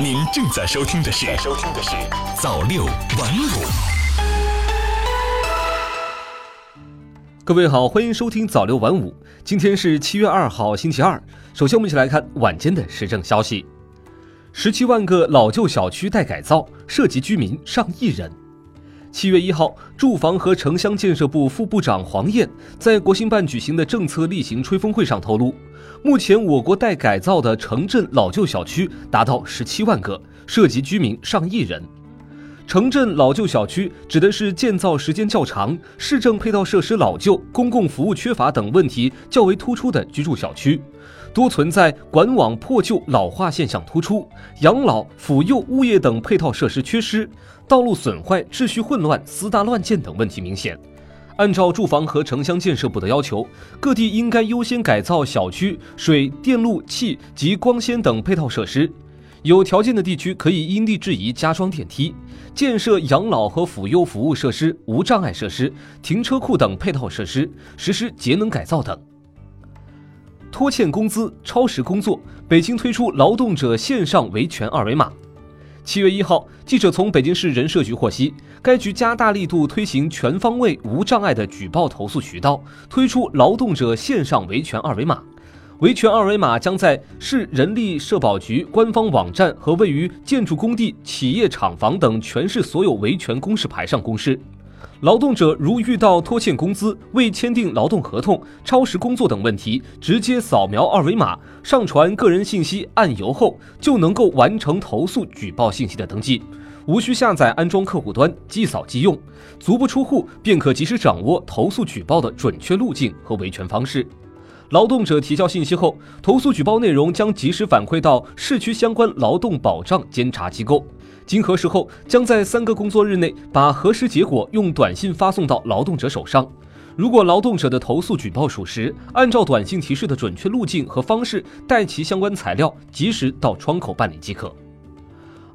您正在收听的是《收听的是早六晚五》。各位好，欢迎收听早六晚五。今天是七月二号，星期二。首先，我们一起来看晚间的时政消息：十七万个老旧小区待改造，涉及居民上亿人。七月一号，住房和城乡建设部副部长黄燕在国新办举行的政策例行吹风会上透露，目前我国待改造的城镇老旧小区达到十七万个，涉及居民上亿人。城镇老旧小区指的是建造时间较长、市政配套设施老旧、公共服务缺乏等问题较为突出的居住小区，多存在管网破旧老化现象突出，养老、抚幼、物业等配套设施缺失。道路损坏、秩序混乱、私搭乱建等问题明显。按照住房和城乡建设部的要求，各地应该优先改造小区水电路气及光纤等配套设施。有条件的地区可以因地制宜加装电梯，建设养老和抚幼服务设施、无障碍设施、停车库等配套设施，实施节能改造等。拖欠工资、超时工作，北京推出劳动者线上维权二维码。七月一号，记者从北京市人社局获悉，该局加大力度推行全方位无障碍的举报投诉渠道，推出劳动者线上维权二维码。维权二维码将在市人力社保局官方网站和位于建筑工地、企业厂房等全市所有维权公示牌上公示。劳动者如遇到拖欠工资、未签订劳动合同、超时工作等问题，直接扫描二维码，上传个人信息，按邮后就能够完成投诉举报信息的登记，无需下载安装客户端，即扫即用，足不出户便可及时掌握投诉举报的准确路径和维权方式。劳动者提交信息后，投诉举报内容将及时反馈到市区相关劳动保障监察机构。经核实后，将在三个工作日内把核实结果用短信发送到劳动者手上。如果劳动者的投诉举报属实，按照短信提示的准确路径和方式，带齐相关材料，及时到窗口办理即可。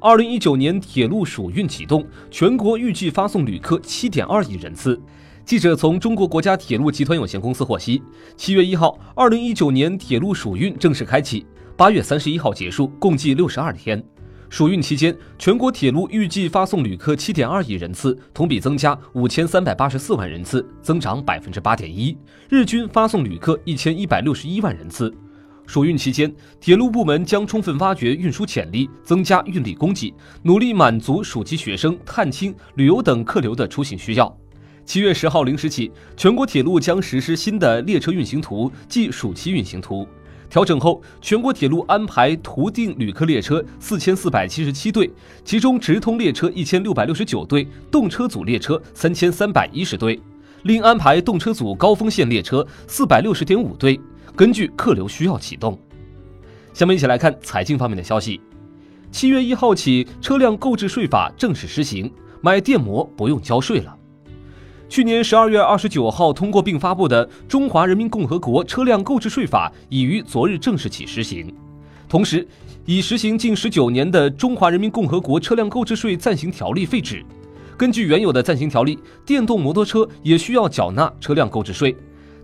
二零一九年铁路暑运启动，全国预计发送旅客七点二亿人次。记者从中国国家铁路集团有限公司获悉，七月一号，二零一九年铁路暑运正式开启，八月三十一号结束，共计六十二天。暑运期间，全国铁路预计发送旅客七点二亿人次，同比增加五千三百八十四万人次，增长百分之八点一。日均发送旅客一千一百六十一万人次。暑运期间，铁路部门将充分挖掘运输潜力，增加运力供给，努力满足暑期学生、探亲、旅游等客流的出行需要。七月十号零时起，全国铁路将实施新的列车运行图，即暑期运行图。调整后，全国铁路安排图定旅客列车四千四百七十七对，其中直通列车一千六百六十九对，动车组列车三千三百一十对，另安排动车组高峰线列车四百六十点五对，根据客流需要启动。下面一起来看财经方面的消息。七月一号起，车辆购置税法正式施行，买电摩不用交税了。去年十二月二十九号通过并发布的《中华人民共和国车辆购置税法》已于昨日正式起实行，同时已实行近十九年的《中华人民共和国车辆购置税暂行条例》废止。根据原有的暂行条例，电动摩托车也需要缴纳车辆购置税，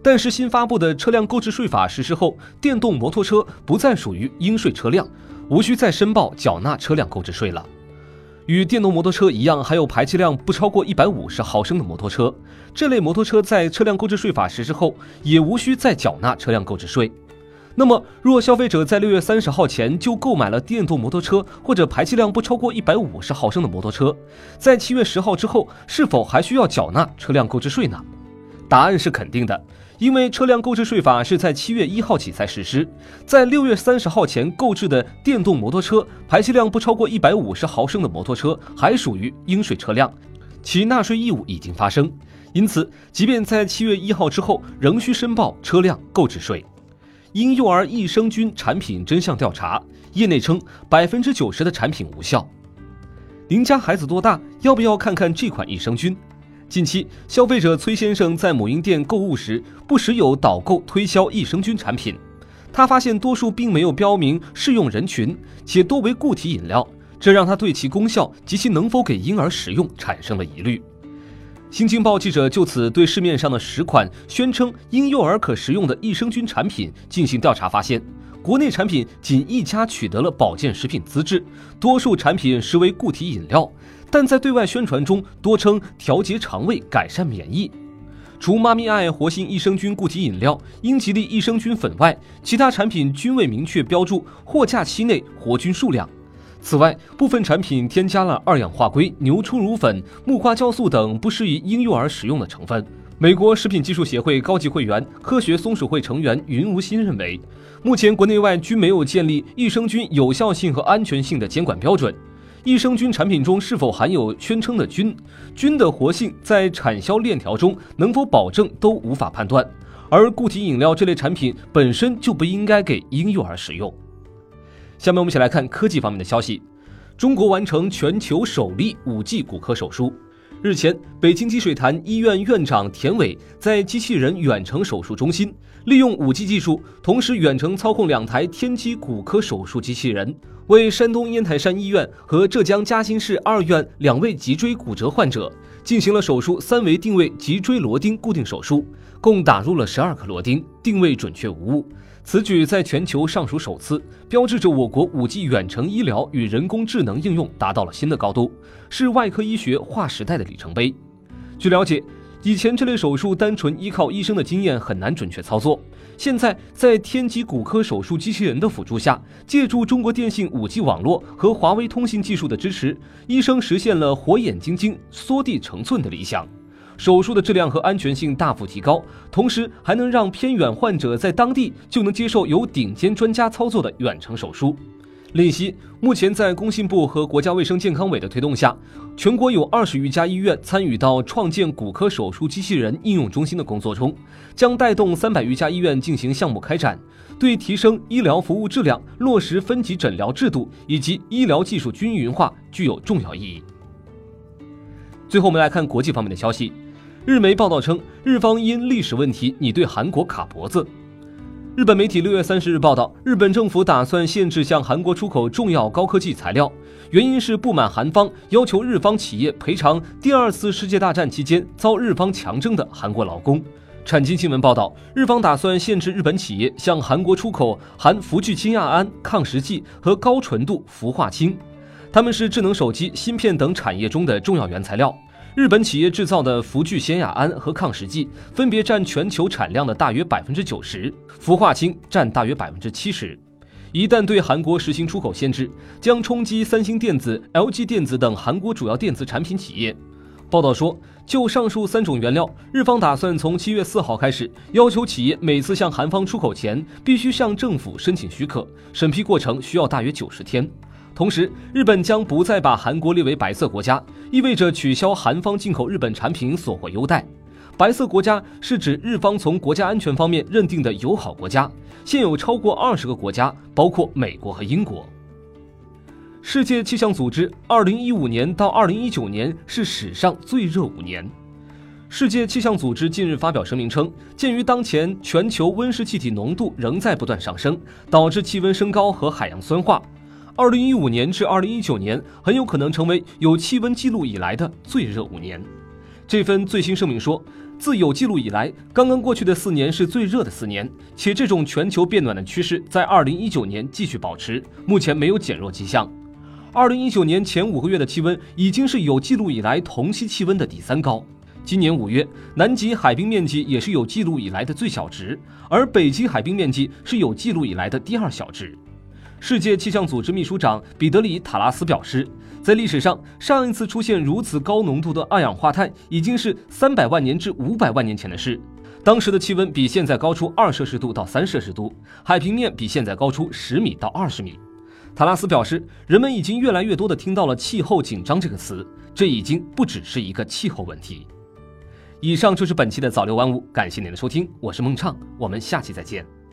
但是新发布的《车辆购置税法》实施后，电动摩托车不再属于应税车辆，无需再申报缴纳车辆购置税了。与电动摩托车一样，还有排气量不超过一百五十毫升的摩托车。这类摩托车在车辆购置税法实施后，也无需再缴纳车辆购置税。那么，若消费者在六月三十号前就购买了电动摩托车或者排气量不超过一百五十毫升的摩托车，在七月十号之后，是否还需要缴纳车辆购置税呢？答案是肯定的。因为车辆购置税法是在七月一号起才实施，在六月三十号前购置的电动摩托车，排气量不超过一百五十毫升的摩托车还属于应税车辆，其纳税义务已经发生。因此，即便在七月一号之后，仍需申报车辆购置税。婴幼儿益生菌产品真相调查，业内称百分之九十的产品无效。您家孩子多大？要不要看看这款益生菌？近期，消费者崔先生在母婴店购物时，不时有导购推销益生菌产品。他发现多数并没有标明适用人群，且多为固体饮料，这让他对其功效及其能否给婴儿使用产生了疑虑。新京报记者就此对市面上的十款宣称婴幼儿可食用的益生菌产品进行调查，发现国内产品仅一家取得了保健食品资质，多数产品实为固体饮料，但在对外宣传中多称调节肠胃、改善免疫。除妈咪爱活性益生菌固体饮料、英吉利益生菌粉外，其他产品均未明确标注货架期内活菌数量。此外，部分产品添加了二氧化硅、牛初乳粉、木瓜酵素等不适宜婴幼儿使用的成分。美国食品技术协会高级会员、科学松鼠会成员云无心认为，目前国内外均没有建立益生菌有效性和安全性的监管标准。益生菌产品中是否含有宣称的菌？菌的活性在产销链条中能否保证都无法判断。而固体饮料这类产品本身就不应该给婴幼儿使用。下面我们一起来看科技方面的消息：中国完成全球首例 5G 骨科手术。日前，北京积水潭医院院长田伟在机器人远程手术中心利用 5G 技术，同时远程操控两台天基骨科手术机器人。为山东烟台山医院和浙江嘉兴市二院两位脊椎骨折患者进行了手术三维定位脊椎螺钉固定手术，共打入了十二颗螺钉，定位准确无误。此举在全球尚属首次，标志着我国 5G 远程医疗与人工智能应用达到了新的高度，是外科医学划时代的里程碑。据了解。以前这类手术单纯依靠医生的经验很难准确操作，现在在天玑骨科手术机器人的辅助下，借助中国电信 5G 网络和华为通信技术的支持，医生实现了火眼金睛、缩地成寸的理想。手术的质量和安全性大幅提高，同时还能让偏远患者在当地就能接受由顶尖专家操作的远程手术。另悉，目前在工信部和国家卫生健康委的推动下，全国有二十余家医院参与到创建骨科手术机器人应用中心的工作中，将带动三百余家医院进行项目开展，对提升医疗服务质量、落实分级诊疗制度以及医疗技术均匀化具有重要意义。最后，我们来看国际方面的消息，日媒报道称，日方因历史问题拟对韩国卡脖子。日本媒体六月三十日报道，日本政府打算限制向韩国出口重要高科技材料，原因是不满韩方要求日方企业赔偿第二次世界大战期间遭日方强征的韩国劳工。产经新闻报道，日方打算限制日本企业向韩国出口含氟聚氰亚胺、抗蚀剂和高纯度氟化氢，它们是智能手机、芯片等产业中的重要原材料。日本企业制造的氟聚酰亚胺和抗蚀剂分别占全球产量的大约百分之九十，氟化氢占大约百分之七十。一旦对韩国实行出口限制，将冲击三星电子、LG 电子等韩国主要电子产品企业。报道说，就上述三种原料，日方打算从七月四号开始，要求企业每次向韩方出口前，必须向政府申请许可，审批过程需要大约九十天。同时，日本将不再把韩国列为白色国家，意味着取消韩方进口日本产品所获优待。白色国家是指日方从国家安全方面认定的友好国家，现有超过二十个国家，包括美国和英国。世界气象组织，二零一五年到二零一九年是史上最热五年。世界气象组织近日发表声明称，鉴于当前全球温室气体浓度仍在不断上升，导致气温升高和海洋酸化。二零一五年至二零一九年很有可能成为有气温记录以来的最热五年。这份最新声明说，自有记录以来，刚刚过去的四年是最热的四年，且这种全球变暖的趋势在二零一九年继续保持，目前没有减弱迹象。二零一九年前五个月的气温已经是有记录以来同期气温的第三高。今年五月，南极海冰面积也是有记录以来的最小值，而北极海冰面积是有记录以来的第二小值。世界气象组织秘书长彼得里·塔拉斯表示，在历史上，上一次出现如此高浓度的二氧化碳已经是三百万年至五百万年前的事。当时的气温比现在高出二摄氏度到三摄氏度，海平面比现在高出十米到二十米。塔拉斯表示，人们已经越来越多地听到了“气候紧张”这个词，这已经不只是一个气候问题。以上就是本期的早六晚五，感谢您的收听，我是孟畅，我们下期再见。